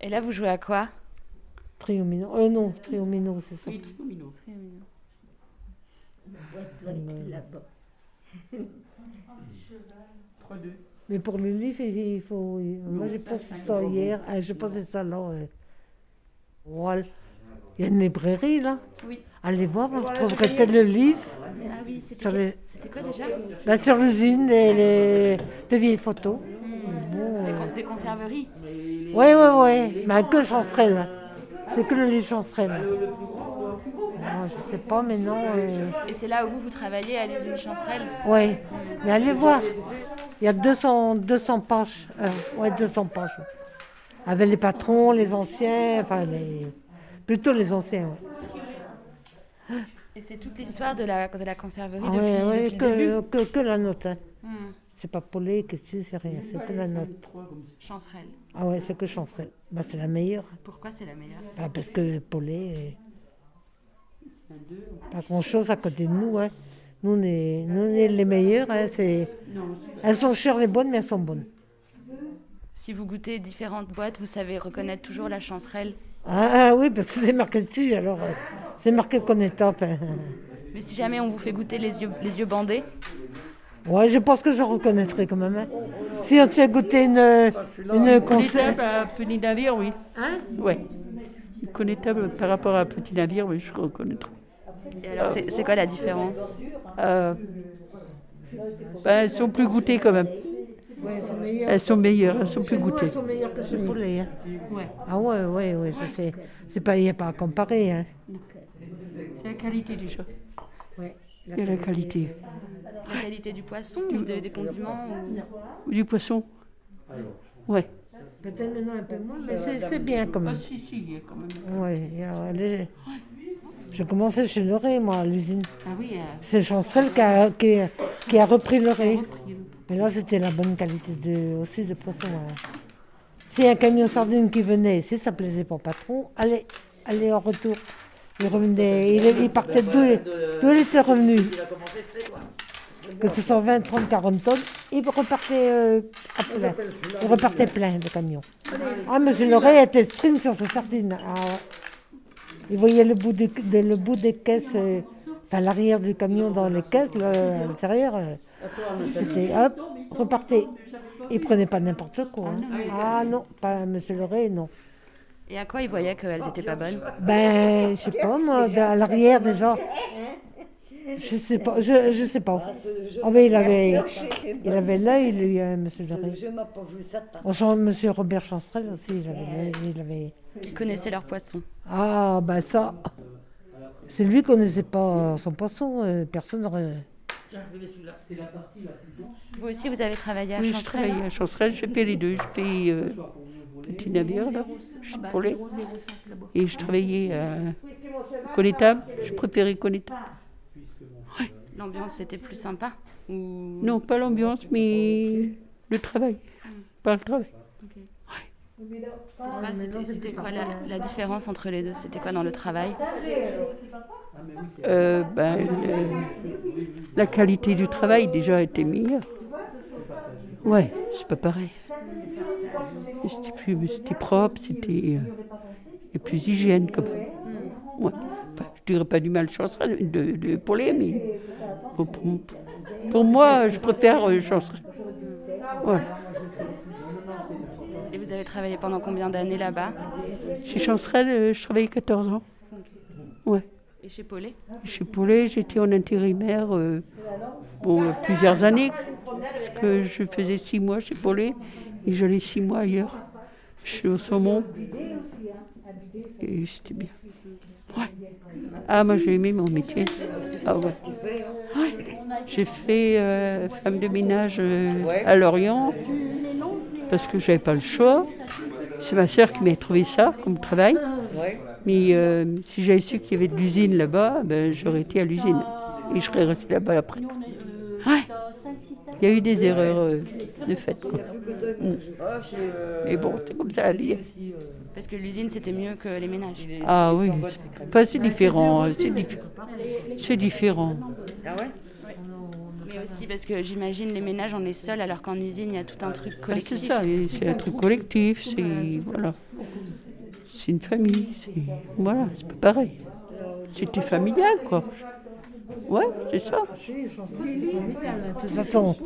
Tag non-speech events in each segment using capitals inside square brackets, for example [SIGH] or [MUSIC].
Et là, vous jouez à quoi? Triomino. Euh, non, Triomino, c'est ça. Oui, Triomino. Euh, 3-2. Mais pour le livre, il faut. Moi, j'ai c'est ça hier. Ah, j'ai posé ça là. Voilà. Il y a une librairie là. Oui. Allez voir, vous trouverez tel le livre Ah oui, c'était les, c'était quoi déjà? Bah, sur l'usine, les, les, des vieilles photos. Bon, des, euh, con- des conserveries. Oui, oui, oui. Mais que chancerelle. C'est que le livre chancerelle. Moi, je sais pas, mais non. euh, Et c'est là où vous, vous travaillez à l'usine Chancerelle Oui, mais allez voir. Il y a 200, 200 pages. Euh, ouais, 200 pages. Avec les patrons, les anciens, enfin, les... plutôt les anciens. ouais. Et c'est toute l'histoire de la, de la conserverie Ah depuis, ouais, depuis le début que, que, que la note. hein. Hmm. C'est pas Paulet, que c'est c'est rien, c'est que la note. Chancerelle. Ah ouais, c'est que chancerelle. Bah, c'est la meilleure. Pourquoi c'est la meilleure? Bah, parce que Paulet, euh, pas grand-chose à côté de nous. Hein. Nous, on est, nous, on est les meilleurs. hein, c'est... Elles sont chères les bonnes, mais elles sont bonnes. Si vous goûtez différentes boîtes, vous savez reconnaître toujours la Chancerelle. Ah, ah oui, parce que c'est marqué dessus, alors euh, c'est marqué qu'on est top. hein. Mais si jamais on vous fait goûter les yeux, les yeux bandés, Ouais, je pense que je reconnaîtrai quand même. hein. Si on te fait goûter une, une concert. Petit Navire, oui. Hein? Ouais. Connétable par rapport à Petit Navire, oui, je reconnaîtrai. et alors c'est c'est quoi la différence? Euh, ben, elles sont plus goûtées quand même. Ouais, c'est meilleur. Elles sont meilleures, elles sont plus goûtées. elles sont meilleures que chez Poulet. hein. Ouais. Ah ouais, ouais, ouais, ça c'est. C'est pas, il n'y a pas à comparer. Hein. C'est la qualité déjà. Ouais, Il y a la qualité. La qualité du poisson ou des, des condiments ou- Du poisson Ouais. Peut-être maintenant un peu moins, mais c'est- c'est bien quand même. si, si, il y a quand même. Ouais, il y a- les- J'ai commencé chez Loré, moi, à l'usine. Ah oui, euh, C'est Chancel qui a, qui, a- qui a repris Loré. Mais là, c'était la bonne qualité de, aussi de poisson. hein. S'il y a un camion sardine qui venait ici, ça plaisait pour patron, allez, allez en retour. Il revenait, il, il partait d'où d'où il était revenu. Que ce soit 20, 30, 40 tonnes, il repartait euh, à plein. Il repartait plein de camions. Ah, monsieur Loré était string sur ses sardines. Ah. Il voyait le bout, de, de- le bout des caisses, euh, enfin l'arrière du camion dans les caisses, là, à l'intérieur. euh, C'était hop, repartait. Il prenait pas n'importe quoi. hein. Ah non, pas Monsieur Loré, non. Et à quoi ils voyaient qu'elles étaient pas bonnes? Ben, je sais pas, moi, à l'arrière déjà. Je sais pas, je, je sais pas. Oh, mais il avait, il avait l'œil, lui, hein, Monsieur Loré. Bonjour, Monsieur Robert Chancerelle aussi, il avait il avait. Ils connaissaient leur poisson. Ah, ben ça. C'est lui qui connaissait pas son poisson, euh, personne n'aurait. Vous aussi, vous avez travaillé à oui, je Chancerelle travaille à Chancerelle, je fais les deux. Je fais euh, Petit Navire, là, chez Paulet. Et je travaillais à Connétable. Je préférais Connétable. L'ambiance c'était plus sympa ou... Non, pas l'ambiance, mais le travail. Pas le travail. Pourquoi C'était c'était quoi la, la différence entre les deux? C'était quoi dans le travail? Euh, ben, le- la qualité du travail déjà était meilleure. Ouais, c'est pas pareil. C'était plus- C'était propre, c'était euh, et plus hygiène quand même. Ouais. Je dirais pas du mal chancerelle de, de Paulet, mais pour, moi, je préfère euh, chancerelle. Voilà. Et vous avez travaillé pendant combien d'années là-bas? Chez Chancerelle, euh, je travaillais 14 ans. Ouais. Et chez Paulet? Chez Poulet, j'étais en intérimaire euh, bon, plusieurs années, parce que je faisais six mois chez Poulet et j'allais six mois ailleurs, chez au saumon. Et c'était bien. Ouais. Ah, moi j'ai aimé mon métier. Ah. Ouais. J'ai fait euh, femme de ménage euh, à Lorient, parce que j'avais pas le choix. C'est ma sœur qui m'a trouvé ça comme travail. Mais euh, si j'avais su qu'il y avait de l'usine là-bas, ben, j'aurais été à l'usine. Et je serais restée là-bas après. Il y a eu des erreurs euh, de fait. Quoi. Mm. Mais bon, c'est comme ça la vie. Parce que l'usine c'était mieux que les ménages. Ah oui, c'est différent. euh, C'est diffé- c'est différent. Mais aussi parce que j'imagine les ménages, on est seul, alors qu'en usine, il y a tout un truc Ah, collectif. c'est ça, c'est un truc collectif, c'est voilà, c'est une famille, c'est voilà, c'est pas pareil. C'était familial quoi. Ouais, c'est ça. De toute façon.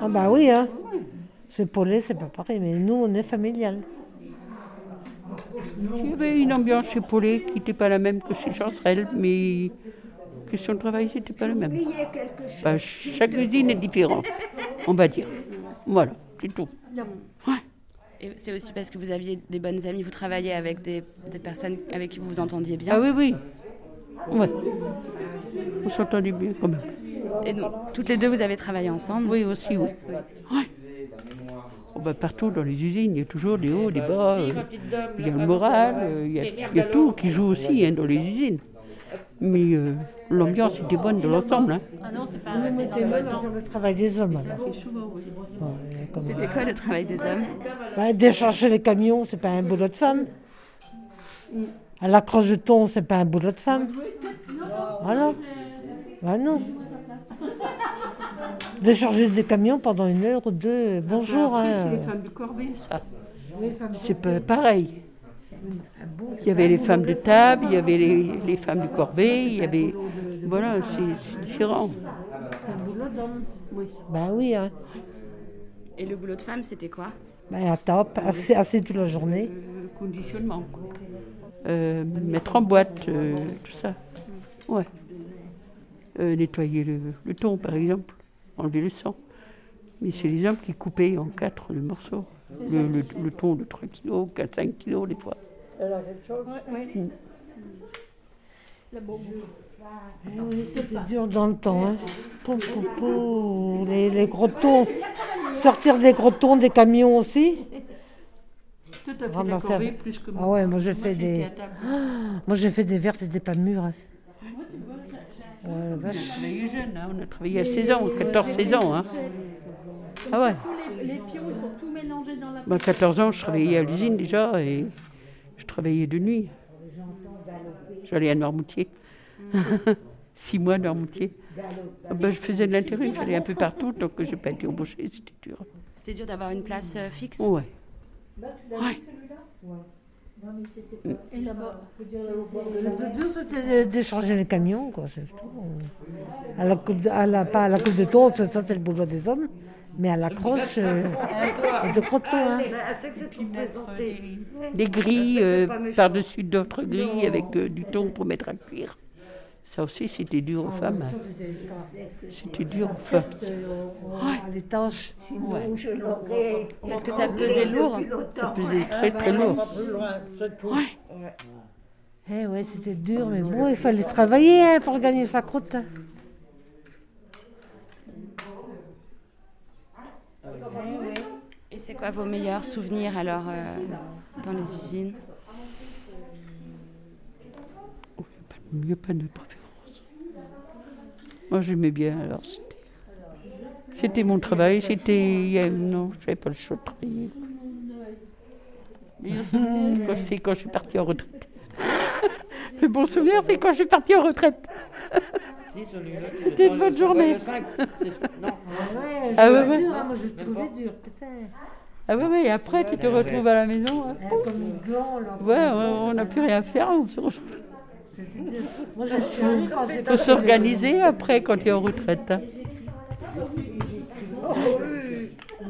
Ah bah oui, hein. C'est Paulet, c'est pas pareil, mais nous, on est familial. Il y avait une ambiance chez Paulet qui n'était pas la même que chez Chancerelle, mais question de travail, c'était pas la même. Bah, chaque usine est différente, on va dire. Voilà, c'est tout. Et c'est aussi parce que vous aviez des bonnes amies, vous travaillez avec des, des personnes avec qui vous vous entendiez bien. Ah oui, oui. Ouais. On s'entendait bien quand même. Et donc, toutes les deux, vous avez travaillé ensemble. Oui, aussi, oui. Ouais. Oh, bah, partout dans les usines, il y a toujours des hauts, des bas. euh, Il y a le moral, euh, il y a, il y a tout qui joue aussi hein, dans les usines. Mais euh, l'ambiance était bonne de l'ensemble. hein. Vous nous mettez mal sur le travail des hommes. comme- C'était quoi le travail des hommes? Bah, décharger les camions, c'est pas un boulot de femme. À la de thon, c'est pas un boulot de femme. Voilà. Bah non. Décharger des camions pendant une heure ou deux, bonjour. Hein. c'est les femmes de corvée, ça. C'est pas pareil. Il y avait les femmes de table, il y avait les, les femmes du corbeil, il y avait. Voilà, c'est- c'est différent. Bah oui, hein. Et le boulot de femme, c'était quoi? Bah, à top, assez, assez toute la journée. Euh, conditionnement, quoi. Euh, mettre en boîte, euh, tout ça. Ouais. Euh, nettoyer le, le thon, par exemple, enlever le sang. Mais c'est les hommes qui coupaient en quatre le morceau. Le, le, le thon de 3 kilos, 4-5 kilos des fois. Oui, c'était dur dans le temps. Hein. Pou, pou, pou. Les, les gros thons. Sortir des gros thons des camions aussi. Tout à fait d'accord, plus que Ah ouais, moi j'ai fait des. [GASPS] Moi j'ai fait des vertes et des pas mûres. la On vache. a travaillé jeune, hein, on a travaillé à 16 ans, 14-16 ans. Hein. Ah ouais Les, les pions, ils sont tout mélangés dans la Bah, 14 ans, je travaillais à l'usine déjà et je travaillais de nuit. J'allais à Noirmoutier. [LAUGHS] Six mois à Noirmoutier. Ah bah, je faisais de l'intérim, j'allais un peu partout, donc je n'ai pas été embauchée, c'était dur. C'était dur d'avoir une place euh, fixe Ouais. Ouais. Et là-bas, Le dur c'était de décharger les camions, quoi, c'est tout. À la coupe de, à la, pas à la coupe de thon, ça ça, c'est le boulot des hommes, mais à la croche, euh, de gros thon. Hein. Des grilles euh, par-dessus d'autres grilles avec euh, du thon pour mettre à cuire. Ça aussi, c'était dur aux femmes. hein. C'était dur aux femmes. À l'étanche. Parce que ça pesait lourd. Ça pesait très très lourd. Ouais. Eh ouais, c'était dur, mais bon, il fallait travailler hein, pour gagner sa croûte. Et c'est quoi vos meilleurs souvenirs alors euh, dans les usines? Il n'y a pas de préférence. Moi, j'aimais bien, alors c'était. C'était mon travail, c'était. Non, je n'avais pas le choix de travailler. [LAUGHS] C'est quand je suis partie en retraite. [LAUGHS] Le bon souvenir, c'est quand je suis partie en retraite. C'était une bonne journée. Ouais, Ah ouais, c'était ouais. hein, moi je trouvais dur, putain. Ah ouais, ouais, et après, tu te retrouves à la maison. hein. Hein, comme une. Ouais, on n'a plus rien à faire. On se- Moi j'étais. faut s'organiser après quand tu es en retraite. hein.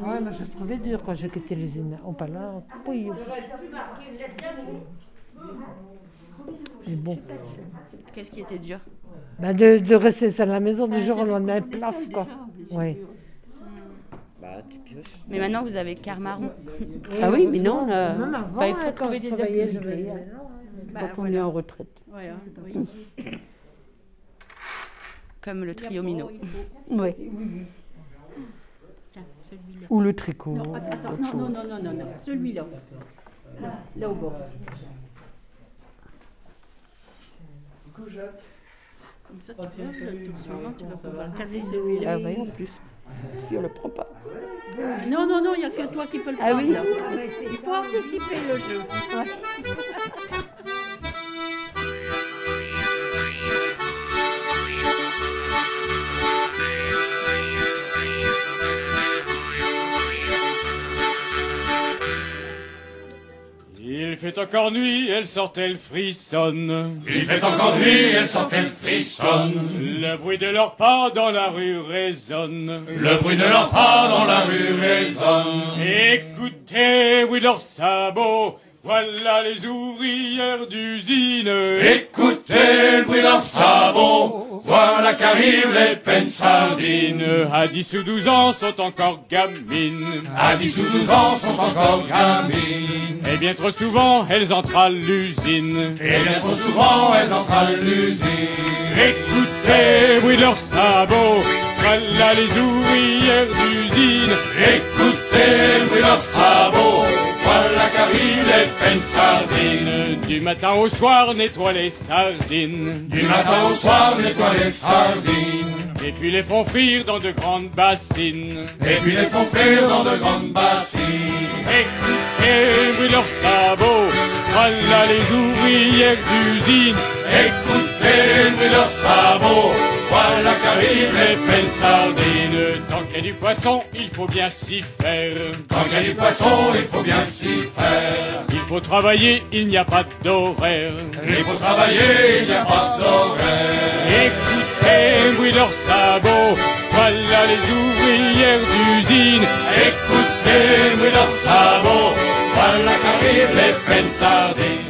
Ouais, moi je trouvais dur quand j'ai quitté l'usine. On pas là, oui. Mais bon, Qu'est-ce qui était dur? Bah de, de rester seul à la maison du jour au lendemain, plaf quoi. Ouais. Mais maintenant, vous avez Carmaron. Ah oui, mais non, avant, bah, il faut quand trouver je des activités hein. quand on est en retraite. voilà, oui. Comme le trio Minot. Oui. Tiens, celui-là. Ou le tricot. Non, attends, non, non, non, non, non, non, celui-là. Là, là au bord. Comme ça, tu moment, tu vas pouvoir caser celui-là. Ah oui, en plus. Si on ne le prend pas. Non, non, non, il n'y a que toi qui peux le Ah prendre. oui. là. Il faut anticiper le jeu. Thank fait encore nuit, elle sort, elle frissonne. Il fait encore nuit, elle sort, elle frissonne. Le bruit de leurs pas dans la rue résonne. Le bruit de leurs pas dans la rue résonne. Écoutez, oui, leurs sabots. Voilà les ouvrières d'usine. Écoutez le bruit de leurs sabots. Voilà qu'arrivent les peines sardines. À 10 ou 12 ans sont encore gamines. À 10 ou 12 ans sont encore gamines. Et bien trop souvent, elles entrent à l'usine. Et bien trop souvent, elles entrent à l'usine. Écoutez, oui, leurs sabots. Voilà les ouvrières d'usine. Écoutez de leurs sabots. Voilà qu'arrivent les peines sardines. Du matin au soir, nettoie les sardines. Du matin au soir, nettoie les sardines. Et puis les font frire dans de grandes bassines. Et puis les font frire dans de grandes bassines. Écoutez, oui, leurs sabots. Voilà les ouvrières d'usine. Écoutez de leurs sabots. Voilà qu'arrivent les peines sardines. Tant qu'il y a du poisson, il faut bien s'y faire. Quand il y a du poisson, il faut bien s'y faire. Il faut travailler, il n'y a pas d'horaire. Il faut travailler, il n'y a pas d'horaire. Écoutez, oui, leurs sabots. Voilà les ouvrières d'usine. Écoutez de leurs sabots. Voilà qu'arrivent les peines sardines.